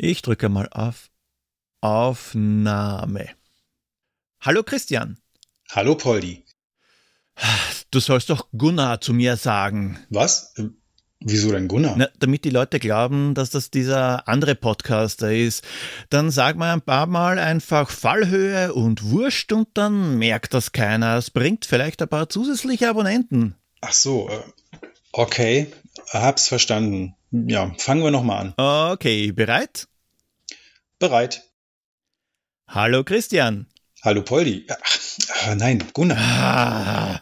Ich drücke mal auf Aufnahme. Hallo Christian. Hallo Poldi. Du sollst doch Gunnar zu mir sagen. Was? Wieso denn Gunnar? Na, damit die Leute glauben, dass das dieser andere Podcaster ist. Dann sag mal ein paar Mal einfach Fallhöhe und Wurst und dann merkt das keiner. Es bringt vielleicht ein paar zusätzliche Abonnenten. Ach so, äh, okay, hab's verstanden. Ja, fangen wir nochmal an. Okay, bereit? Bereit. Hallo Christian. Hallo Poldi. Ach, nein, Gunnar. Ah,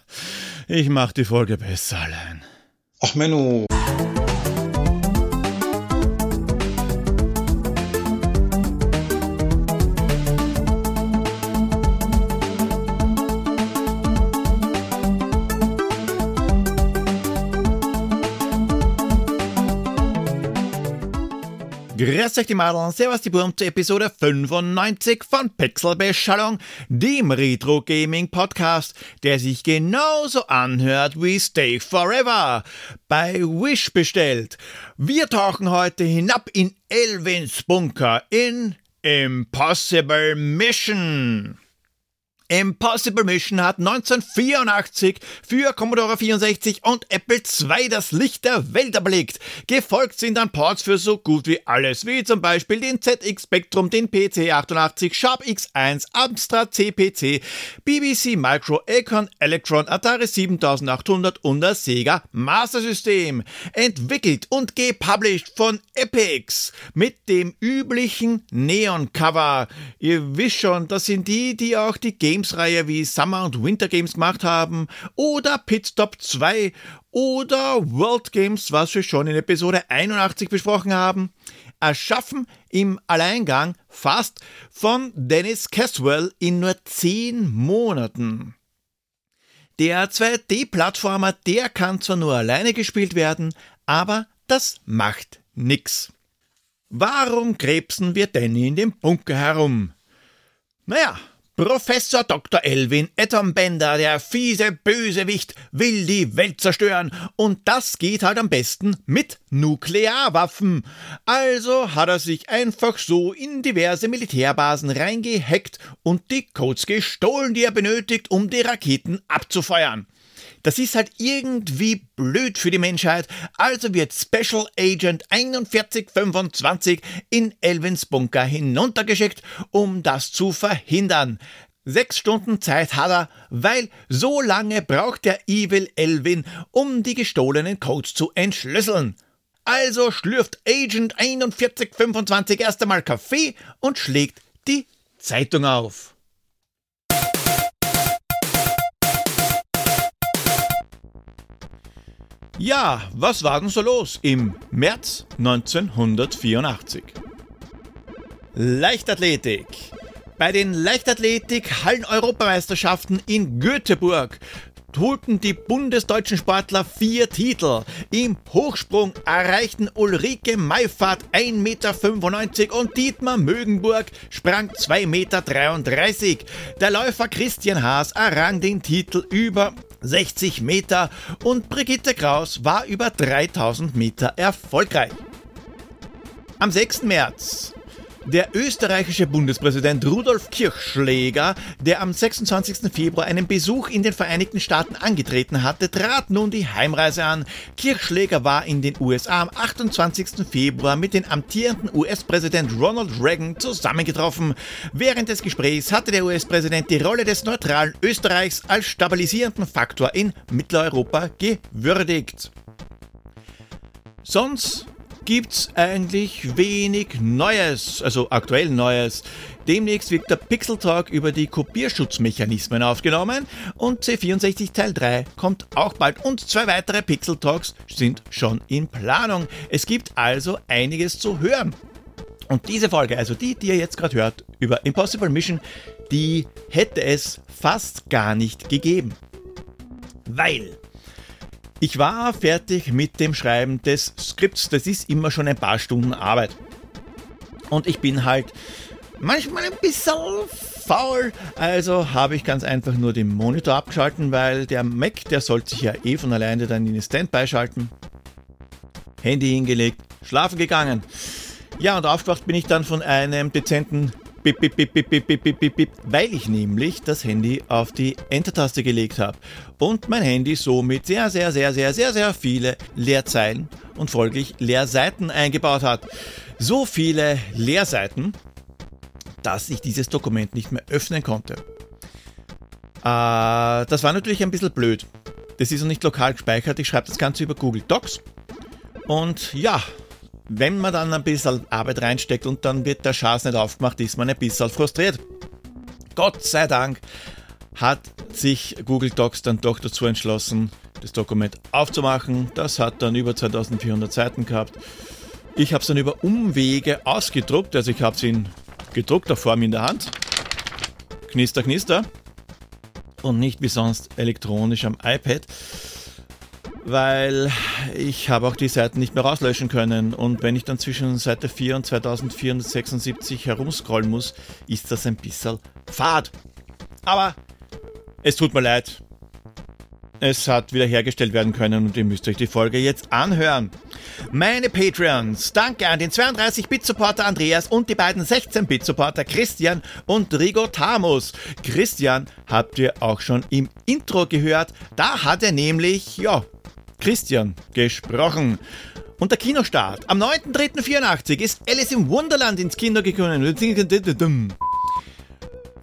ich mach die Folge besser allein. Ach Menno. Grüß euch die Madeln, servus die Burm zur Episode 95 von Pixelbeschallung, dem Retro Gaming Podcast, der sich genauso anhört wie Stay Forever, bei Wish bestellt. Wir tauchen heute hinab in Elvins Bunker in Impossible Mission. Impossible Mission hat 1984 für Commodore 64 und Apple II das Licht der Welt erblickt. Gefolgt sind dann Ports für so gut wie alles, wie zum Beispiel den ZX Spectrum, den PC88, Sharp X1, Amstrad CPC, BBC Micro, Acorn Electron, Atari 7800 und das Sega Master System. Entwickelt und gepublished von Epix mit dem üblichen Neon-Cover. Ihr wisst schon, das sind die, die auch die Game Games-Reihe wie Summer und Winter Games gemacht haben oder Pitstop 2 oder World Games, was wir schon in Episode 81 besprochen haben, erschaffen im Alleingang fast von Dennis Caswell in nur 10 Monaten. Der 2D-Plattformer, der kann zwar nur alleine gespielt werden, aber das macht nix. Warum krebsen wir denn in dem Bunker herum? Naja, Professor Dr. Elvin Atombender, der fiese Bösewicht, will die Welt zerstören und das geht halt am besten mit Nuklearwaffen. Also hat er sich einfach so in diverse Militärbasen reingehackt und die Codes gestohlen, die er benötigt, um die Raketen abzufeuern. Das ist halt irgendwie blöd für die Menschheit, also wird Special Agent 4125 in Elvins Bunker hinuntergeschickt, um das zu verhindern. Sechs Stunden Zeit hat er, weil so lange braucht der Evil Elvin, um die gestohlenen Codes zu entschlüsseln. Also schlürft Agent 4125 erst einmal Kaffee und schlägt die Zeitung auf. Ja, was war denn so los im März 1984? Leichtathletik. Bei den Leichtathletik-Hallen-Europameisterschaften in Göteborg holten die bundesdeutschen Sportler vier Titel. Im Hochsprung erreichten Ulrike Meifert 1,95 Meter und Dietmar Mögenburg sprang 2,33 Meter. Der Läufer Christian Haas errang den Titel über 60 Meter und Brigitte Kraus war über 3000 Meter erfolgreich. Am 6. März der österreichische Bundespräsident Rudolf Kirchschläger, der am 26. Februar einen Besuch in den Vereinigten Staaten angetreten hatte, trat nun die Heimreise an. Kirchschläger war in den USA am 28. Februar mit dem amtierenden US-Präsident Ronald Reagan zusammengetroffen. Während des Gesprächs hatte der US-Präsident die Rolle des neutralen Österreichs als stabilisierenden Faktor in Mitteleuropa gewürdigt. Sonst gibt's eigentlich wenig Neues, also aktuell Neues. Demnächst wird der Pixel Talk über die Kopierschutzmechanismen aufgenommen und C64 Teil 3 kommt auch bald und zwei weitere Pixel Talks sind schon in Planung. Es gibt also einiges zu hören. Und diese Folge, also die, die ihr jetzt gerade hört, über Impossible Mission, die hätte es fast gar nicht gegeben. Weil ich war fertig mit dem Schreiben des Skripts. Das ist immer schon ein paar Stunden Arbeit. Und ich bin halt manchmal ein bisschen faul. Also habe ich ganz einfach nur den Monitor abgeschalten, weil der Mac, der sollte sich ja eh von alleine dann in den Standby schalten. Handy hingelegt, schlafen gegangen. Ja, und aufgewacht bin ich dann von einem dezenten Bip, bip, bip, bip, bip, bip, bip, bip, weil ich nämlich das Handy auf die Enter-Taste gelegt habe und mein Handy somit sehr, sehr, sehr, sehr, sehr, sehr viele Leerzeilen und folglich Leerseiten eingebaut hat. So viele Leerseiten, dass ich dieses Dokument nicht mehr öffnen konnte. Äh, das war natürlich ein bisschen blöd. Das ist noch nicht lokal gespeichert. Ich schreibe das Ganze über Google Docs. Und ja, wenn man dann ein bisschen Arbeit reinsteckt und dann wird der Schatz nicht aufgemacht, ist man ein bisschen frustriert. Gott sei Dank hat sich Google Docs dann doch dazu entschlossen, das Dokument aufzumachen. Das hat dann über 2400 Seiten gehabt. Ich habe es dann über Umwege ausgedruckt, also ich habe es in gedruckter Form in der Hand. Knister, knister. Und nicht wie sonst elektronisch am iPad weil ich habe auch die Seiten nicht mehr rauslöschen können und wenn ich dann zwischen Seite 4 und 2476 herumscrollen muss, ist das ein bisschen fad. Aber es tut mir leid. Es hat wiederhergestellt werden können und ihr müsst euch die Folge jetzt anhören. Meine Patreons, danke an den 32-Bit-Supporter Andreas und die beiden 16-Bit-Supporter Christian und Rigo Tamus. Christian habt ihr auch schon im Intro gehört. Da hat er nämlich, ja, Christian gesprochen. Und der Kinostart. Am 9.3.84 ist Alice im Wunderland ins Kino gekommen.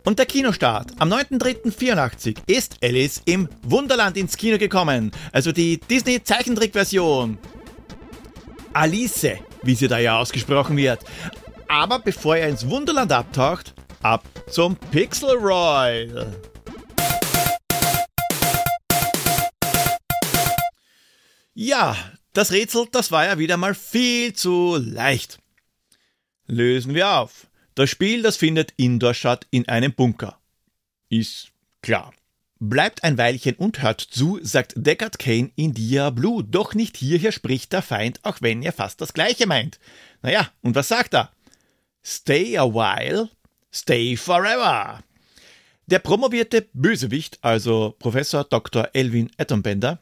Und der Kinostart. Am 9.3.84 ist Alice im Wunderland ins Kino gekommen. Also die Disney-Zeichentrick-Version. Alice, wie sie da ja ausgesprochen wird. Aber bevor er ins Wunderland abtaucht, ab zum Pixel Royal. Ja, das Rätsel, das war ja wieder mal viel zu leicht. Lösen wir auf. Das Spiel, das findet indoor statt in einem Bunker. Ist klar. Bleibt ein Weilchen und hört zu, sagt Deckard Kane in Diablo. Doch nicht hierher spricht der Feind, auch wenn er fast das Gleiche meint. Naja, und was sagt er? Stay a while, stay forever. Der promovierte Bösewicht, also Professor Dr. Elvin Atombender,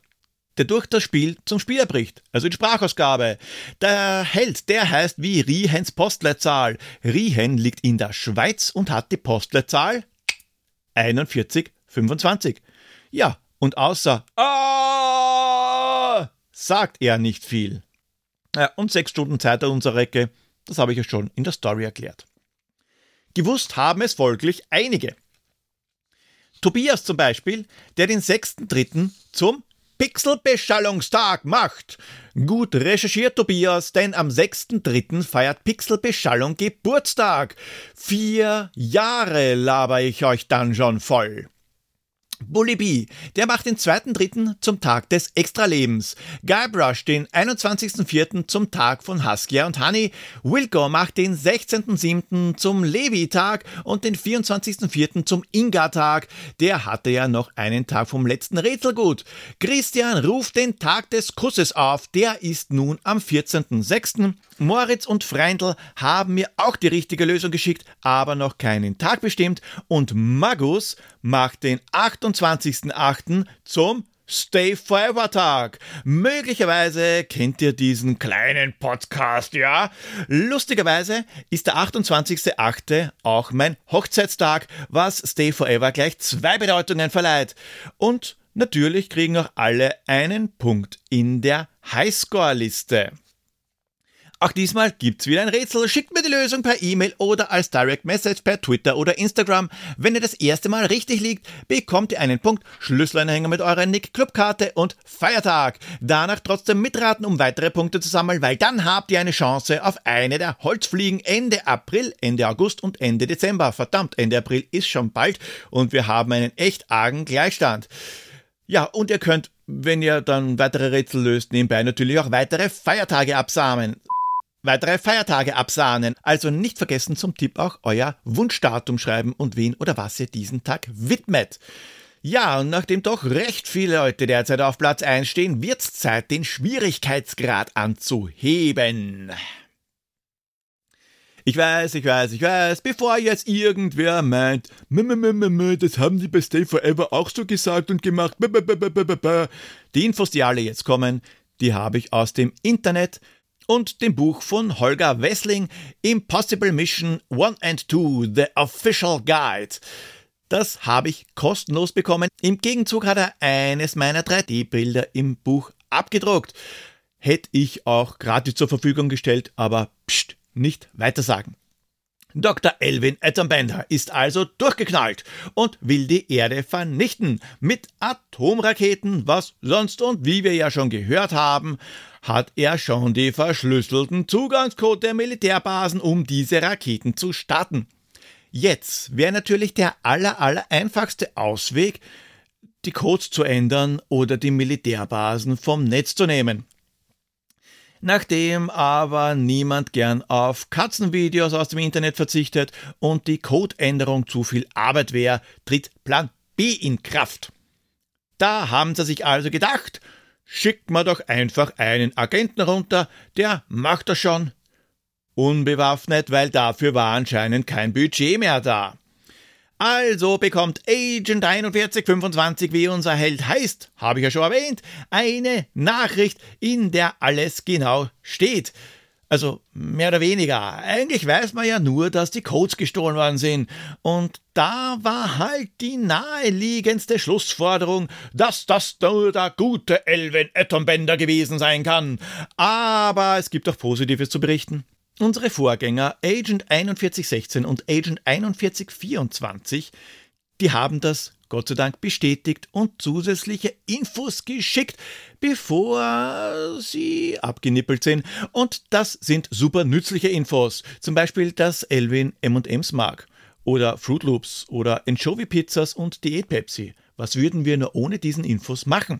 der durch das Spiel zum Spieler bricht, also in Sprachausgabe. Der Held, der heißt wie Riehens Postleitzahl. Riehen liegt in der Schweiz und hat die Postleitzahl 4125. Ja, und außer ah, sagt er nicht viel. Ja, und sechs Stunden Zeit hat unsere Recke, das habe ich ja schon in der Story erklärt. Gewusst haben es folglich einige. Tobias zum Beispiel, der den 6.3. zum Pixelbeschallungstag macht. Gut recherchiert, Tobias, denn am 6.3. feiert Pixelbeschallung Geburtstag. Vier Jahre laber ich euch dann schon voll. Bully B, der macht den 2.3. zum Tag des Extralebens. Guybrush den 21.4. zum Tag von Huskia und Honey. Wilco macht den 16.7. zum Levi-Tag und den 24.4. zum Inga-Tag. Der hatte ja noch einen Tag vom letzten Rätselgut. Christian ruft den Tag des Kusses auf. Der ist nun am 14.6. Moritz und Freindl haben mir auch die richtige Lösung geschickt, aber noch keinen Tag bestimmt. Und Magus macht den 28.08. zum Stay Forever Tag. Möglicherweise kennt ihr diesen kleinen Podcast, ja? Lustigerweise ist der 28.08. auch mein Hochzeitstag, was Stay Forever gleich zwei Bedeutungen verleiht. Und natürlich kriegen auch alle einen Punkt in der Highscore-Liste. Auch diesmal gibt's wieder ein Rätsel. Schickt mir die Lösung per E-Mail oder als Direct Message per Twitter oder Instagram. Wenn ihr das erste Mal richtig liegt, bekommt ihr einen Punkt, Schlüsselanhänger mit eurer Nick Clubkarte und Feiertag. Danach trotzdem mitraten, um weitere Punkte zu sammeln, weil dann habt ihr eine Chance auf eine der Holzfliegen Ende April, Ende August und Ende Dezember. Verdammt, Ende April ist schon bald und wir haben einen echt argen Gleichstand. Ja, und ihr könnt, wenn ihr dann weitere Rätsel löst, nebenbei natürlich auch weitere Feiertage absamen weitere Feiertage absahnen. Also nicht vergessen zum Tipp auch euer Wunschdatum schreiben und wen oder was ihr diesen Tag widmet. Ja, und nachdem doch recht viele Leute derzeit auf Platz 1 stehen, wird's Zeit, den Schwierigkeitsgrad anzuheben. Ich weiß, ich weiß, ich weiß, bevor jetzt irgendwer meint, das haben die bei Stay Forever auch so gesagt und gemacht, die Infos, die alle jetzt kommen, die habe ich aus dem Internet und dem Buch von Holger Wessling Impossible Mission 1 and 2 The Official Guide. Das habe ich kostenlos bekommen. Im Gegenzug hat er eines meiner 3D-Bilder im Buch abgedruckt. Hätte ich auch gratis zur Verfügung gestellt, aber pst, nicht weitersagen. Dr. Elvin Atombender ist also durchgeknallt und will die Erde vernichten mit Atomraketen, was sonst und wie wir ja schon gehört haben, hat er schon die verschlüsselten Zugangscode der Militärbasen, um diese Raketen zu starten. Jetzt wäre natürlich der aller, aller einfachste Ausweg, die Codes zu ändern oder die Militärbasen vom Netz zu nehmen. Nachdem aber niemand gern auf Katzenvideos aus dem Internet verzichtet und die Codeänderung zu viel Arbeit wäre, tritt Plan B in Kraft. Da haben sie sich also gedacht, schickt man doch einfach einen Agenten runter, der macht das schon. Unbewaffnet, weil dafür war anscheinend kein Budget mehr da. Also bekommt Agent 4125, wie unser Held heißt, habe ich ja schon erwähnt, eine Nachricht, in der alles genau steht. Also mehr oder weniger. Eigentlich weiß man ja nur, dass die Codes gestohlen worden sind. Und da war halt die naheliegendste Schlussforderung, dass das nur der gute Elvin Atombender gewesen sein kann. Aber es gibt auch Positives zu berichten. Unsere Vorgänger Agent 4116 und Agent 4124, die haben das Gott sei Dank bestätigt und zusätzliche Infos geschickt, bevor sie abgenippelt sind. Und das sind super nützliche Infos. Zum Beispiel, dass Elvin M&M's mag. Oder Fruit Loops oder Anchovy Pizzas und Diät Pepsi. Was würden wir nur ohne diesen Infos machen?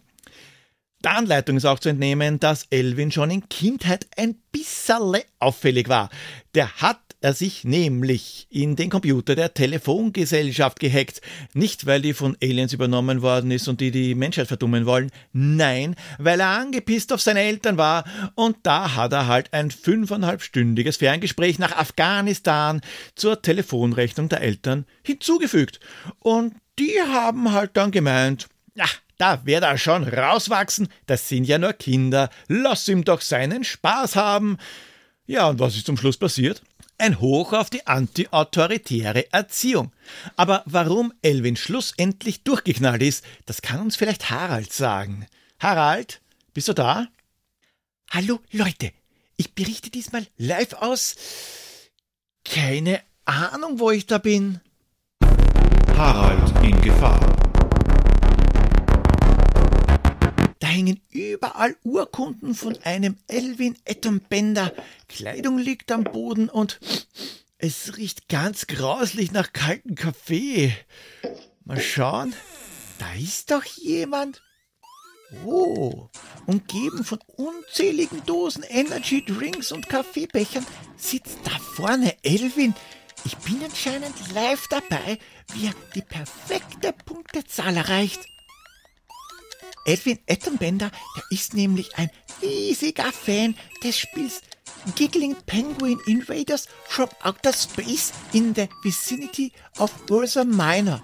Der Anleitung ist auch zu entnehmen, dass Elvin schon in Kindheit ein bisschen auffällig war. Der hat er sich nämlich in den Computer der Telefongesellschaft gehackt. Nicht, weil die von Aliens übernommen worden ist und die die Menschheit verdummen wollen. Nein, weil er angepisst auf seine Eltern war und da hat er halt ein fünfeinhalbstündiges Ferngespräch nach Afghanistan zur Telefonrechnung der Eltern hinzugefügt. Und die haben halt dann gemeint, ach, da wird er schon rauswachsen, das sind ja nur Kinder, lass ihm doch seinen Spaß haben. Ja, und was ist zum Schluss passiert? Ein Hoch auf die anti-autoritäre Erziehung. Aber warum Elvin schlussendlich durchgeknallt ist, das kann uns vielleicht Harald sagen. Harald, bist du da? Hallo Leute, ich berichte diesmal live aus. Keine Ahnung, wo ich da bin. Harald in Gefahr. Hängen überall Urkunden von einem Elvin Atombender. Kleidung liegt am Boden und es riecht ganz grauslich nach kaltem Kaffee. Mal schauen. Da ist doch jemand. Oh, umgeben von unzähligen Dosen Energy Drinks und Kaffeebechern sitzt da vorne Elvin. Ich bin anscheinend live dabei, wie er die perfekte Punktezahl erreicht. Edwin Ettenbender, der ist nämlich ein riesiger Fan des Spiels Giggling Penguin Invaders from Outer Space in the Vicinity of Ursa Minor.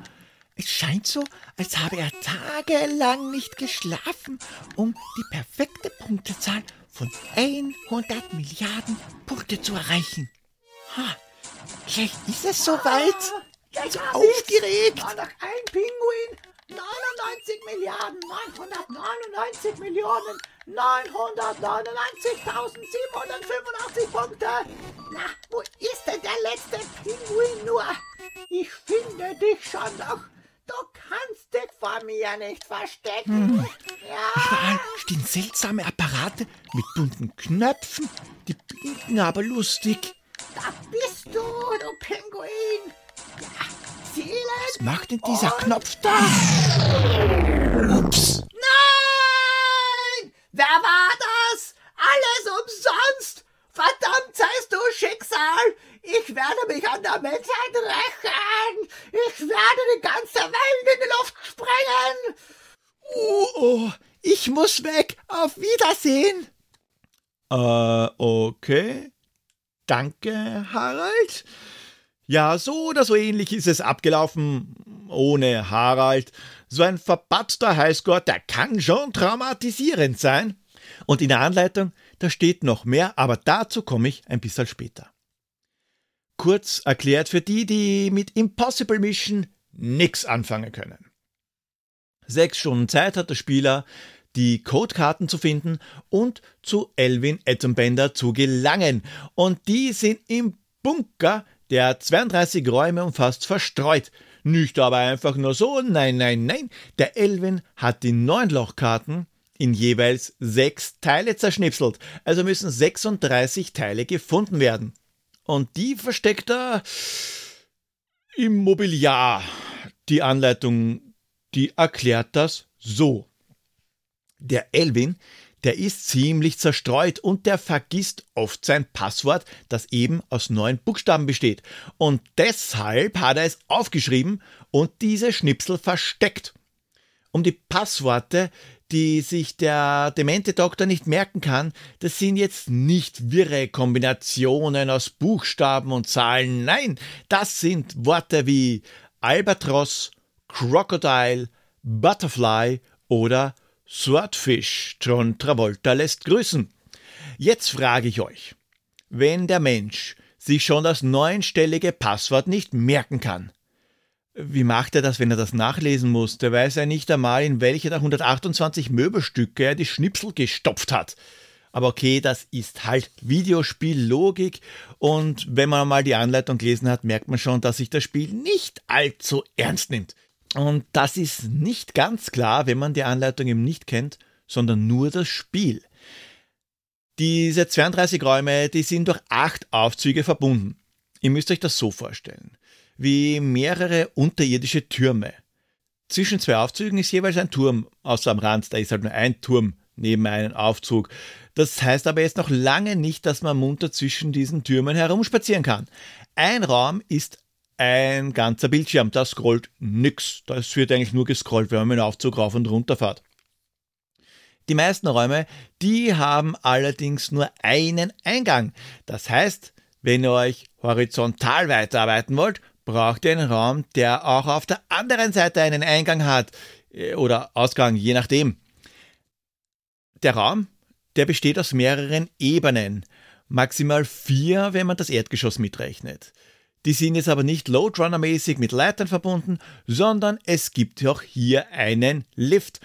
Es scheint so, als habe er tagelang nicht geschlafen, um die perfekte Punktezahl von 100 Milliarden Punkte zu erreichen. Ha, gleich ist es soweit. Ja, so aufgeregt. Noch ein Pinguin 99 Milliarden 999 Millionen 999.785 Punkte. Na, wo ist denn der letzte Pinguin nur? Ich finde dich schon noch. Du kannst dich vor mir nicht verstecken. Hm. Ja. Überall stehen seltsame Apparate mit bunten Knöpfen. Die blinken aber lustig. Da bist du, du Pinguin. Ja, was macht denn dieser Und Knopf da? Ups. Nein! Wer war das? Alles umsonst! Verdammt seist du Schicksal! Ich werde mich an der Menschheit rächen! Ich werde die ganze Welt in die Luft sprengen! Oh, oh, ich muss weg! Auf Wiedersehen! Äh, okay. Danke, Harald. Ja, so oder so ähnlich ist es abgelaufen ohne Harald. So ein verpatzter Highscore, der kann schon traumatisierend sein. Und in der Anleitung, da steht noch mehr, aber dazu komme ich ein bisschen später. Kurz erklärt für die, die mit Impossible Mission nix anfangen können. Sechs Stunden Zeit hat der Spieler, die Codekarten zu finden und zu Elvin Atombender zu gelangen. Und die sind im Bunker, der 32 Räume umfasst, verstreut. Nicht aber einfach nur so, nein, nein, nein. Der Elvin hat die neun Lochkarten in jeweils sechs Teile zerschnipselt. Also müssen 36 Teile gefunden werden. Und die versteckt er im Mobiliar. Die Anleitung, die erklärt das so. Der Elvin, der ist ziemlich zerstreut und der vergisst oft sein Passwort, das eben aus neun Buchstaben besteht. Und deshalb hat er es aufgeschrieben und diese Schnipsel versteckt. Um die Passworte, die sich der demente Doktor nicht merken kann, das sind jetzt nicht wirre Kombinationen aus Buchstaben und Zahlen. Nein, das sind Worte wie Albatros, Crocodile, Butterfly oder Swordfish. John Travolta lässt grüßen. Jetzt frage ich euch, wenn der Mensch sich schon das neunstellige Passwort nicht merken kann, wie macht er das, wenn er das nachlesen muss? Der weiß ja nicht einmal, in welche der 128 Möbelstücke er die Schnipsel gestopft hat. Aber okay, das ist halt Videospiellogik und wenn man mal die Anleitung gelesen hat, merkt man schon, dass sich das Spiel nicht allzu ernst nimmt. Und das ist nicht ganz klar, wenn man die Anleitung eben nicht kennt, sondern nur das Spiel. Diese 32 Räume, die sind durch acht Aufzüge verbunden. Ihr müsst euch das so vorstellen wie mehrere unterirdische Türme. Zwischen zwei Aufzügen ist jeweils ein Turm, außer am Rand, da ist halt nur ein Turm neben einem Aufzug. Das heißt aber jetzt noch lange nicht, dass man munter zwischen diesen Türmen herumspazieren kann. Ein Raum ist ein ganzer Bildschirm, da scrollt nix. Das wird eigentlich nur gescrollt, wenn man mit dem Aufzug rauf und runter fährt. Die meisten Räume, die haben allerdings nur einen Eingang. Das heißt, wenn ihr euch horizontal weiterarbeiten wollt, braucht ihr einen Raum, der auch auf der anderen Seite einen Eingang hat äh, oder Ausgang, je nachdem. Der Raum, der besteht aus mehreren Ebenen, maximal vier, wenn man das Erdgeschoss mitrechnet. Die sind jetzt aber nicht Loadrunner-mäßig mit Leitern verbunden, sondern es gibt auch hier einen Lift.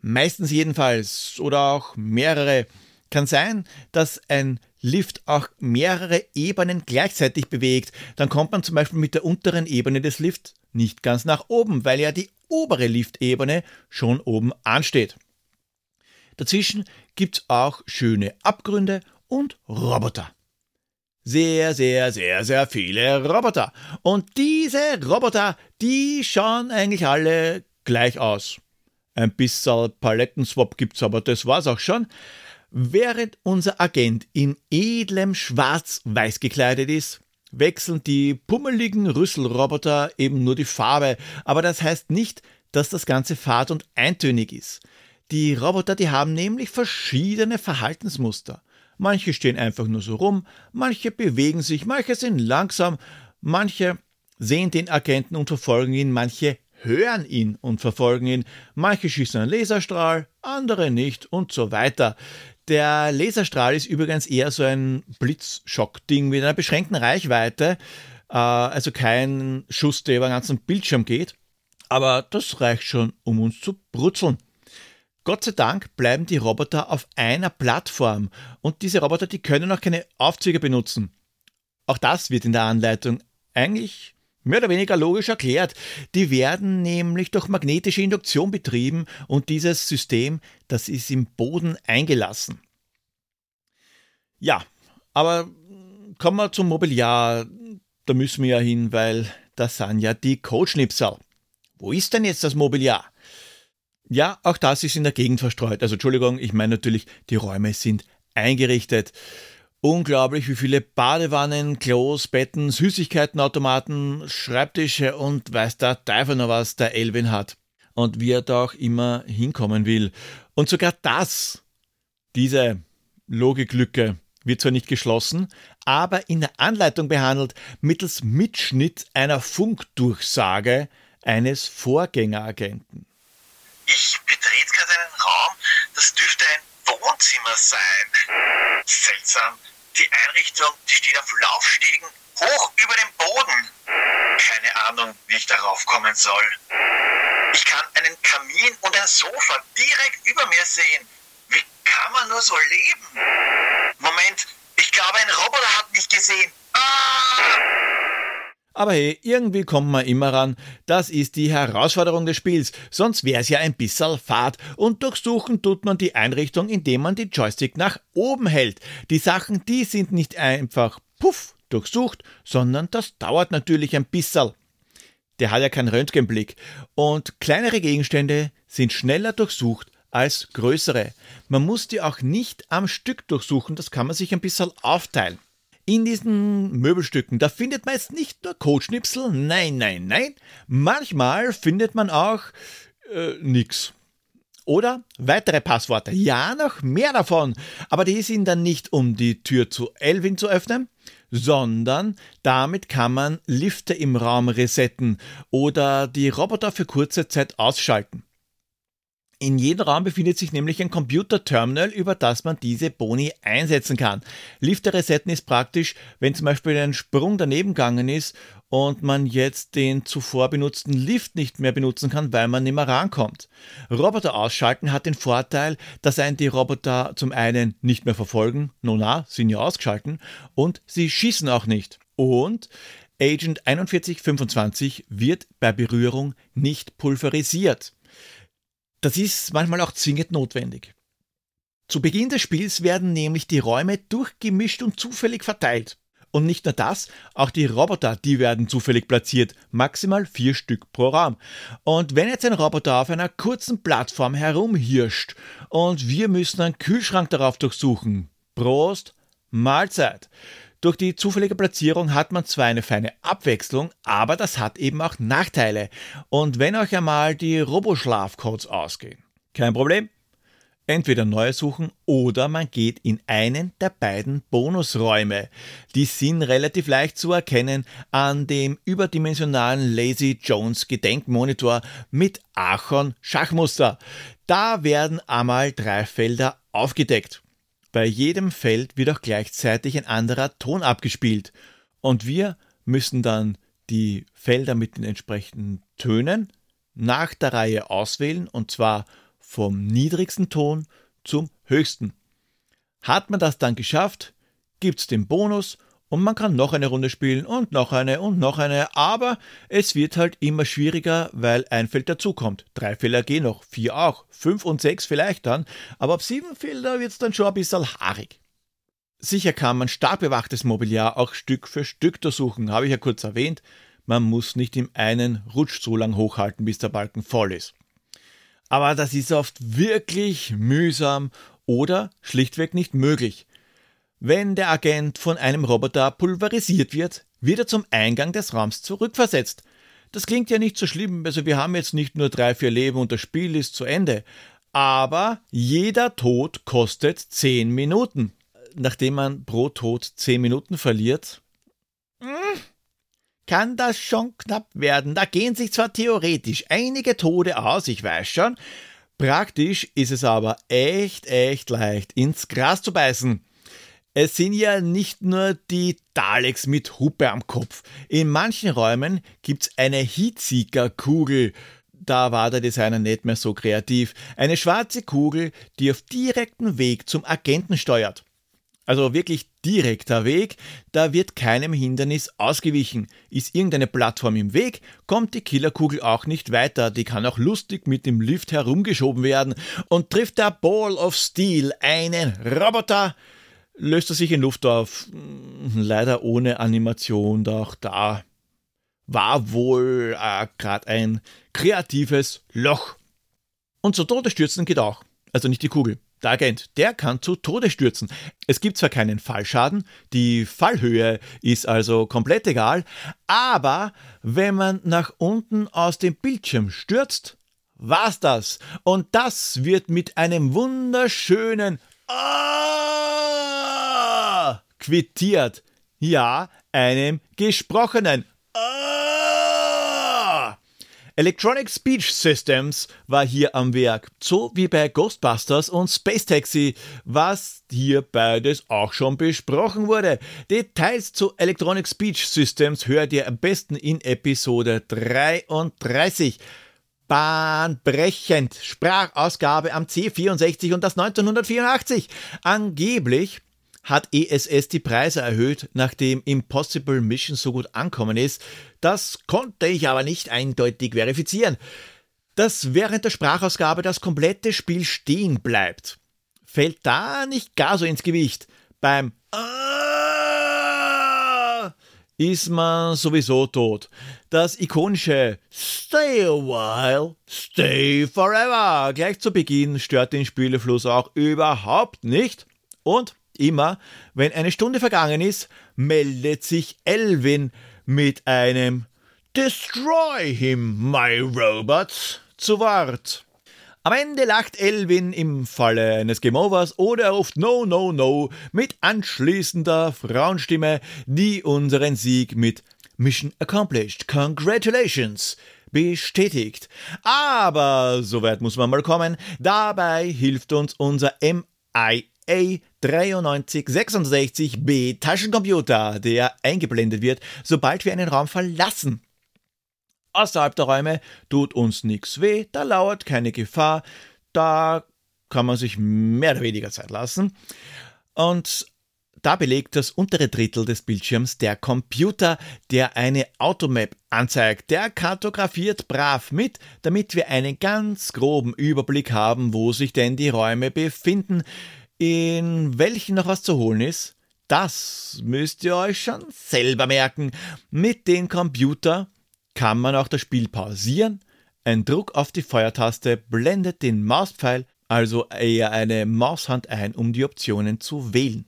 Meistens jedenfalls oder auch mehrere. Kann sein, dass ein Lift auch mehrere Ebenen gleichzeitig bewegt, dann kommt man zum Beispiel mit der unteren Ebene des Lifts nicht ganz nach oben, weil ja die obere Liftebene schon oben ansteht. Dazwischen gibt es auch schöne Abgründe und Roboter. Sehr, sehr, sehr, sehr viele Roboter. Und diese Roboter, die schauen eigentlich alle gleich aus. Ein bisschen Palettenswap gibt's aber, das war's auch schon. Während unser Agent in edlem Schwarz-Weiß gekleidet ist, wechseln die pummeligen Rüsselroboter eben nur die Farbe, aber das heißt nicht, dass das Ganze fad und eintönig ist. Die Roboter, die haben nämlich verschiedene Verhaltensmuster. Manche stehen einfach nur so rum, manche bewegen sich, manche sind langsam, manche sehen den Agenten und verfolgen ihn, manche hören ihn und verfolgen ihn, manche schießen einen Laserstrahl, andere nicht und so weiter. Der Laserstrahl ist übrigens eher so ein Blitzschock-Ding mit einer beschränkten Reichweite, äh, also kein Schuss, der über den ganzen Bildschirm geht. Aber das reicht schon, um uns zu brutzeln. Gott sei Dank bleiben die Roboter auf einer Plattform und diese Roboter, die können auch keine Aufzüge benutzen. Auch das wird in der Anleitung eigentlich mehr oder weniger logisch erklärt. Die werden nämlich durch magnetische Induktion betrieben und dieses System, das ist im Boden eingelassen. Ja, aber kommen wir zum Mobiliar. Da müssen wir ja hin, weil das sind ja die Codeschnipsel. Wo ist denn jetzt das Mobiliar? Ja, auch das ist in der Gegend verstreut. Also Entschuldigung, ich meine natürlich, die Räume sind eingerichtet. Unglaublich, wie viele Badewannen, Klos, Betten, Süßigkeitenautomaten, Schreibtische und weiß der Teufel noch was der Elvin hat. Und wie er da auch immer hinkommen will. Und sogar das, diese Logiklücke, wird zwar nicht geschlossen, aber in der Anleitung behandelt mittels Mitschnitt einer Funkdurchsage eines Vorgängeragenten. Ich betrete gerade einen Raum, das dürfte ein Wohnzimmer sein. Seltsam. Die Einrichtung, die steht auf Laufstegen hoch über dem Boden. Keine Ahnung, wie ich darauf kommen soll. Ich kann einen Kamin und ein Sofa direkt über mir sehen. Wie kann man nur so leben? Moment, ich glaube, ein Roboter hat mich gesehen. Ah! Aber hey, irgendwie kommt man immer ran. Das ist die Herausforderung des Spiels, sonst wäre es ja ein bisschen fad. Und durchsuchen tut man die Einrichtung, indem man die Joystick nach oben hält. Die Sachen, die sind nicht einfach puff durchsucht, sondern das dauert natürlich ein bisschen. Der hat ja keinen Röntgenblick. Und kleinere Gegenstände sind schneller durchsucht als größere. Man muss die auch nicht am Stück durchsuchen, das kann man sich ein bisschen aufteilen. In diesen Möbelstücken, da findet man jetzt nicht nur Codeschnipsel, nein, nein, nein. Manchmal findet man auch äh, nix. Oder weitere Passworte. Ja, noch mehr davon. Aber die sind dann nicht, um die Tür zu Elvin zu öffnen, sondern damit kann man Lifte im Raum resetten oder die Roboter für kurze Zeit ausschalten. In jedem Raum befindet sich nämlich ein Computerterminal, über das man diese Boni einsetzen kann. Lifte resetten ist praktisch, wenn zum Beispiel ein Sprung daneben gegangen ist und man jetzt den zuvor benutzten Lift nicht mehr benutzen kann, weil man nicht mehr rankommt. Roboter ausschalten hat den Vorteil, dass einen die Roboter zum einen nicht mehr verfolgen, nona, sind ja ausgeschalten, und sie schießen auch nicht. Und Agent 4125 wird bei Berührung nicht pulverisiert. Das ist manchmal auch zwingend notwendig. Zu Beginn des Spiels werden nämlich die Räume durchgemischt und zufällig verteilt. Und nicht nur das, auch die Roboter, die werden zufällig platziert, maximal vier Stück pro Raum. Und wenn jetzt ein Roboter auf einer kurzen Plattform herumhirscht und wir müssen einen Kühlschrank darauf durchsuchen, Prost, Mahlzeit. Durch die zufällige Platzierung hat man zwar eine feine Abwechslung, aber das hat eben auch Nachteile. Und wenn euch einmal die Roboschlafcodes ausgehen, kein Problem. Entweder neue suchen oder man geht in einen der beiden Bonusräume. Die sind relativ leicht zu erkennen an dem überdimensionalen Lazy Jones Gedenkmonitor mit Archon Schachmuster. Da werden einmal drei Felder aufgedeckt. Bei jedem Feld wird auch gleichzeitig ein anderer Ton abgespielt und wir müssen dann die Felder mit den entsprechenden Tönen nach der Reihe auswählen und zwar vom niedrigsten Ton zum höchsten. Hat man das dann geschafft, gibt es den Bonus und man kann noch eine Runde spielen und noch eine und noch eine, aber es wird halt immer schwieriger, weil ein Feld dazukommt. Drei Felder gehen noch, vier auch, fünf und sechs vielleicht dann, aber ab sieben Felder wird es dann schon ein bisschen haarig. Sicher kann man stark bewachtes Mobiliar auch Stück für Stück durchsuchen, habe ich ja kurz erwähnt. Man muss nicht im einen Rutsch so lang hochhalten, bis der Balken voll ist. Aber das ist oft wirklich mühsam oder schlichtweg nicht möglich. Wenn der Agent von einem Roboter pulverisiert wird, wird er zum Eingang des Raums zurückversetzt. Das klingt ja nicht so schlimm, also wir haben jetzt nicht nur drei, vier Leben und das Spiel ist zu Ende. Aber jeder Tod kostet zehn Minuten. Nachdem man pro Tod zehn Minuten verliert, hm, kann das schon knapp werden. Da gehen sich zwar theoretisch einige Tode aus, ich weiß schon. Praktisch ist es aber echt, echt leicht, ins Gras zu beißen. Es sind ja nicht nur die Daleks mit Hupe am Kopf. In manchen Räumen gibt's eine Heatseeker-Kugel. Da war der Designer nicht mehr so kreativ. Eine schwarze Kugel, die auf direkten Weg zum Agenten steuert. Also wirklich direkter Weg, da wird keinem Hindernis ausgewichen. Ist irgendeine Plattform im Weg, kommt die Killerkugel auch nicht weiter. Die kann auch lustig mit dem Lift herumgeschoben werden. Und trifft der Ball of Steel einen Roboter, löst er sich in Luft auf. Leider ohne Animation, doch da war wohl äh, gerade ein kreatives Loch. Und zu Tode stürzen geht auch. Also nicht die Kugel. Der Agent, der kann zu Tode stürzen. Es gibt zwar keinen Fallschaden, die Fallhöhe ist also komplett egal, aber wenn man nach unten aus dem Bildschirm stürzt, war's das. Und das wird mit einem wunderschönen Ah quittiert. Ja, einem gesprochenen Ah Electronic Speech Systems war hier am Werk, so wie bei Ghostbusters und Space Taxi, was hier beides auch schon besprochen wurde. Details zu Electronic Speech Systems hört ihr am besten in Episode 33. Bahnbrechend Sprachausgabe am C64 und das 1984. Angeblich hat ESS die Preise erhöht, nachdem Impossible Mission so gut ankommen ist. Das konnte ich aber nicht eindeutig verifizieren. Dass während der Sprachausgabe das komplette Spiel stehen bleibt, fällt da nicht gar so ins Gewicht. Beim ist man sowieso tot. Das ikonische Stay a while, stay forever gleich zu Beginn stört den Spielefluss auch überhaupt nicht. Und Immer, wenn eine Stunde vergangen ist, meldet sich Elvin mit einem Destroy him, my robots zu Wort. Am Ende lacht Elvin im Falle eines Game Overs oder er ruft No, No, No mit anschließender Frauenstimme, die unseren Sieg mit Mission accomplished, congratulations bestätigt. Aber soweit muss man mal kommen. Dabei hilft uns unser MI A9366B Taschencomputer, der eingeblendet wird, sobald wir einen Raum verlassen. Außerhalb der Räume tut uns nichts weh, da lauert keine Gefahr, da kann man sich mehr oder weniger Zeit lassen. Und da belegt das untere Drittel des Bildschirms der Computer, der eine Automap anzeigt. Der kartografiert brav mit, damit wir einen ganz groben Überblick haben, wo sich denn die Räume befinden in welchen noch was zu holen ist, das müsst ihr euch schon selber merken. Mit dem Computer kann man auch das Spiel pausieren. Ein Druck auf die Feuertaste blendet den Mauspfeil, also eher eine Maushand ein, um die Optionen zu wählen.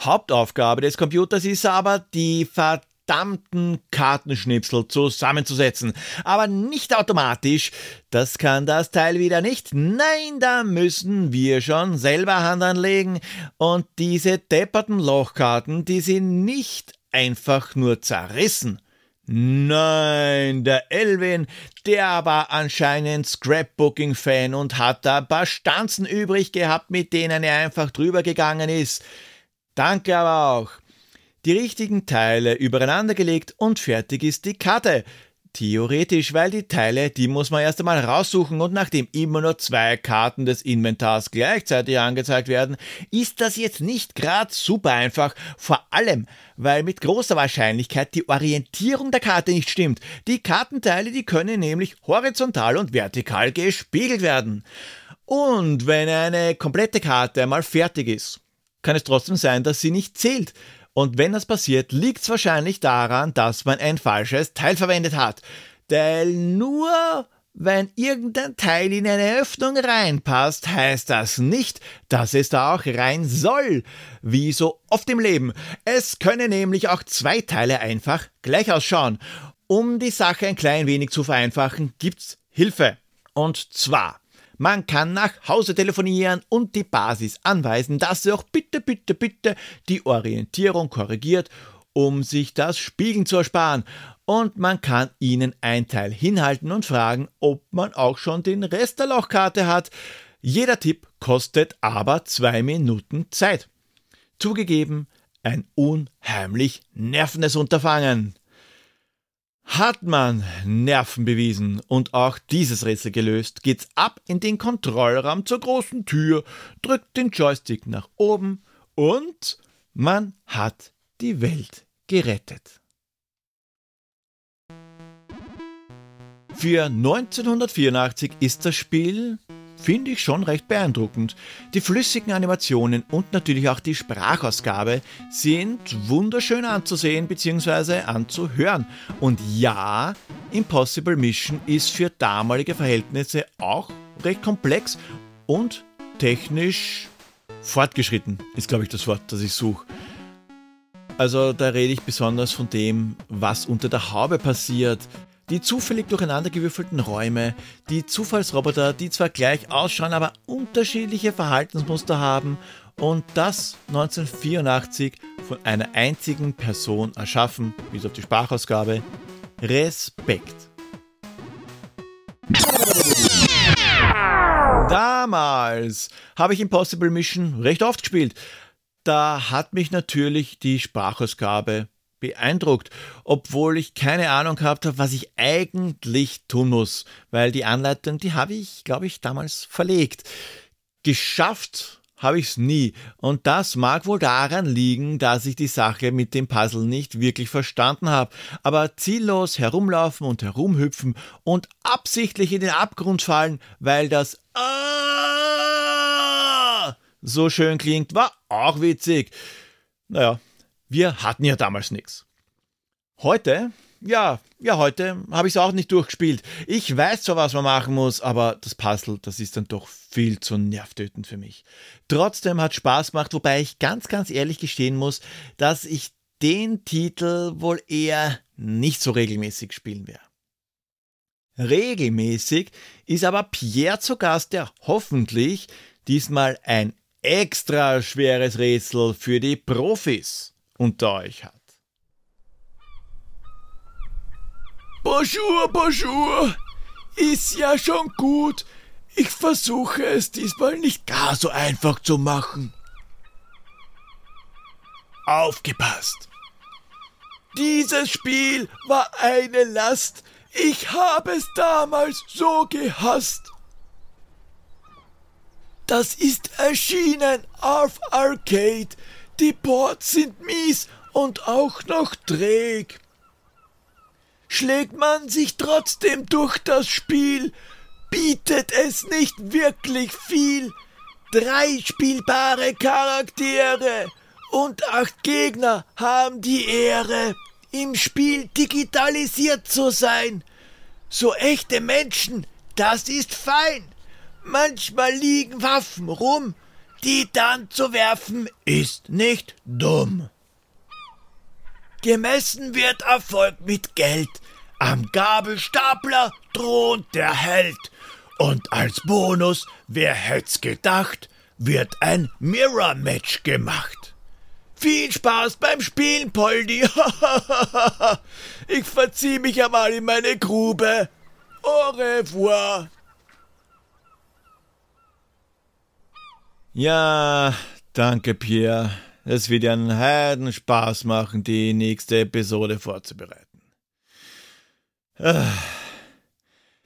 Hauptaufgabe des Computers ist aber die verdammte verdammten Kartenschnipsel zusammenzusetzen. Aber nicht automatisch. Das kann das Teil wieder nicht. Nein, da müssen wir schon selber Hand anlegen. Und diese depperten Lochkarten, die sind nicht einfach nur zerrissen. Nein, der Elvin, der war anscheinend Scrapbooking-Fan und hat da ein paar Stanzen übrig gehabt, mit denen er einfach drüber gegangen ist. Danke aber auch die richtigen Teile übereinander gelegt und fertig ist die Karte. Theoretisch, weil die Teile, die muss man erst einmal raussuchen und nachdem immer nur zwei Karten des Inventars gleichzeitig angezeigt werden, ist das jetzt nicht gerade super einfach, vor allem, weil mit großer Wahrscheinlichkeit die Orientierung der Karte nicht stimmt. Die Kartenteile, die können nämlich horizontal und vertikal gespiegelt werden. Und wenn eine komplette Karte einmal fertig ist, kann es trotzdem sein, dass sie nicht zählt, und wenn das passiert, liegt es wahrscheinlich daran, dass man ein falsches Teil verwendet hat. Denn nur wenn irgendein Teil in eine Öffnung reinpasst, heißt das nicht, dass es da auch rein soll. Wie so oft im Leben. Es können nämlich auch zwei Teile einfach gleich ausschauen. Um die Sache ein klein wenig zu vereinfachen, gibt's Hilfe. Und zwar man kann nach Hause telefonieren und die Basis anweisen, dass sie auch bitte, bitte, bitte die Orientierung korrigiert, um sich das Spiegeln zu ersparen. Und man kann ihnen ein Teil hinhalten und fragen, ob man auch schon den Rest der Lochkarte hat. Jeder Tipp kostet aber zwei Minuten Zeit. Zugegeben, ein unheimlich nervendes Unterfangen. Hat man Nerven bewiesen und auch dieses Rätsel gelöst, geht's ab in den Kontrollraum zur großen Tür, drückt den Joystick nach oben und man hat die Welt gerettet. Für 1984 ist das Spiel finde ich schon recht beeindruckend. Die flüssigen Animationen und natürlich auch die Sprachausgabe sind wunderschön anzusehen bzw. anzuhören. Und ja, Impossible Mission ist für damalige Verhältnisse auch recht komplex und technisch fortgeschritten, ist glaube ich das Wort, das ich suche. Also da rede ich besonders von dem, was unter der Haube passiert, die zufällig durcheinandergewürfelten Räume, die Zufallsroboter, die zwar gleich ausschauen, aber unterschiedliche Verhaltensmuster haben und das 1984 von einer einzigen Person erschaffen, bis auf die Sprachausgabe. Respekt. Damals habe ich Impossible Mission recht oft gespielt. Da hat mich natürlich die Sprachausgabe beeindruckt, obwohl ich keine Ahnung gehabt habe, was ich eigentlich tun muss, weil die Anleitung, die habe ich, glaube ich, damals verlegt. Geschafft habe ich es nie. Und das mag wohl daran liegen, dass ich die Sache mit dem Puzzle nicht wirklich verstanden habe. Aber ziellos herumlaufen und herumhüpfen und absichtlich in den Abgrund fallen, weil das Ah so schön klingt, war auch witzig. Naja, wir hatten ja damals nichts. Heute, ja, ja, heute habe ich es auch nicht durchgespielt. Ich weiß zwar, was man machen muss, aber das Puzzle, das ist dann doch viel zu nervtötend für mich. Trotzdem hat Spaß gemacht, wobei ich ganz, ganz ehrlich gestehen muss, dass ich den Titel wohl eher nicht so regelmäßig spielen werde. Regelmäßig ist aber Pierre zu Gast, der hoffentlich diesmal ein extra schweres Rätsel für die Profis unter euch hat. Bonjour, bonjour. Ist ja schon gut. Ich versuche es diesmal nicht gar so einfach zu machen. Aufgepasst. Dieses Spiel war eine Last. Ich habe es damals so gehasst. Das ist erschienen auf Arcade. Die Boards sind mies und auch noch träg. Schlägt man sich trotzdem durch das Spiel, bietet es nicht wirklich viel. Drei spielbare Charaktere und acht Gegner haben die Ehre, im Spiel digitalisiert zu sein. So echte Menschen, das ist fein. Manchmal liegen Waffen rum, die dann zu werfen ist nicht dumm. Gemessen wird Erfolg mit Geld. Am Gabelstapler thront der Held. Und als Bonus, wer hätt's gedacht, wird ein Mirror-Match gemacht. Viel Spaß beim Spielen, Poldi. ich verzieh mich einmal in meine Grube. Au revoir. Ja, danke, Pierre. Es wird ja einen Heiden Spaß machen, die nächste Episode vorzubereiten. Ah.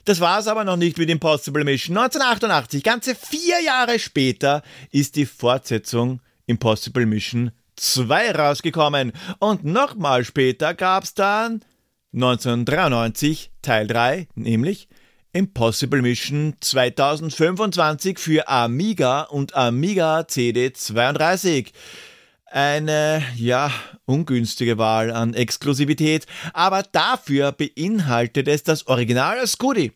Das war's aber noch nicht mit Impossible Mission. 1988, ganze vier Jahre später, ist die Fortsetzung Impossible Mission 2 rausgekommen. Und nochmal später gab's dann 1993 Teil 3, nämlich Impossible Mission 2025 für Amiga und Amiga CD32 eine, ja, ungünstige Wahl an Exklusivität, aber dafür beinhaltet es das Original Scudi.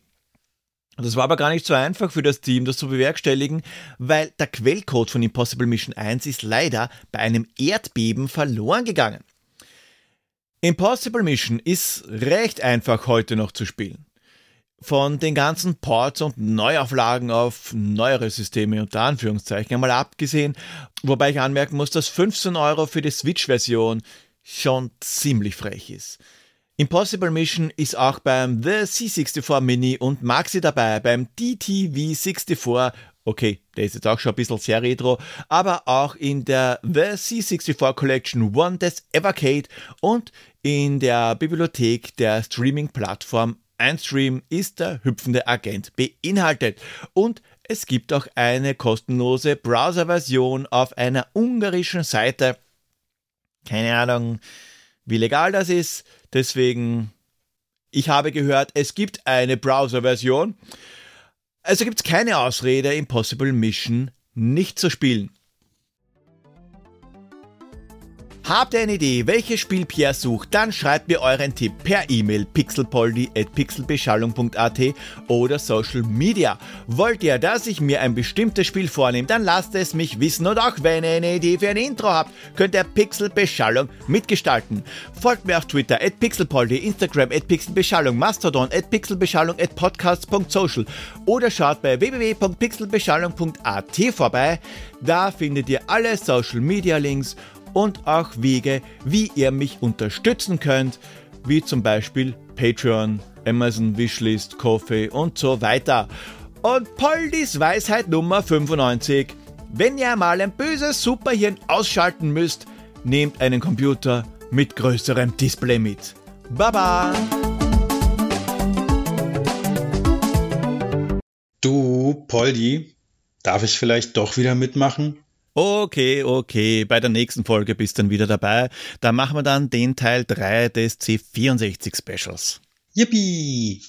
Das war aber gar nicht so einfach für das Team, das zu bewerkstelligen, weil der Quellcode von Impossible Mission 1 ist leider bei einem Erdbeben verloren gegangen. Impossible Mission ist recht einfach heute noch zu spielen von den ganzen Ports und Neuauflagen auf neuere Systeme unter Anführungszeichen einmal abgesehen, wobei ich anmerken muss, dass 15 Euro für die Switch-Version schon ziemlich frech ist. Impossible Mission ist auch beim The C64 Mini und Maxi dabei, beim DTV64 Okay, der ist jetzt auch schon ein bisschen sehr retro, aber auch in der The C64 Collection One des Evercade und in der Bibliothek der Streaming-Plattform Einstream ist der hüpfende Agent beinhaltet. Und es gibt auch eine kostenlose Browser-Version auf einer ungarischen Seite. Keine Ahnung, wie legal das ist. Deswegen, ich habe gehört, es gibt eine Browser-Version. Also gibt es keine Ausrede, Impossible Mission nicht zu spielen. Habt ihr eine Idee, welches Spiel Pierre sucht? Dann schreibt mir euren Tipp per E-Mail pixelpoldi.pixelbeschallung.at oder Social Media. Wollt ihr, dass ich mir ein bestimmtes Spiel vornehme, dann lasst es mich wissen und auch wenn ihr eine Idee für ein Intro habt, könnt ihr Pixelbeschallung mitgestalten. Folgt mir auf Twitter at pixelpoldi, Instagram at pixelbeschallung, Mastodon at pixelbeschallung at podcasts.social oder schaut bei www.pixelbeschallung.at vorbei. Da findet ihr alle Social Media Links und auch Wege, wie ihr mich unterstützen könnt, wie zum Beispiel Patreon, Amazon Wishlist, Coffee und so weiter. Und Poldis Weisheit Nummer 95. Wenn ihr mal ein böses Superhirn ausschalten müsst, nehmt einen Computer mit größerem Display mit. Baba! Du, Poldi, darf ich vielleicht doch wieder mitmachen? Okay, okay, bei der nächsten Folge bist du dann wieder dabei. Da machen wir dann den Teil 3 des C64 Specials. Yippie!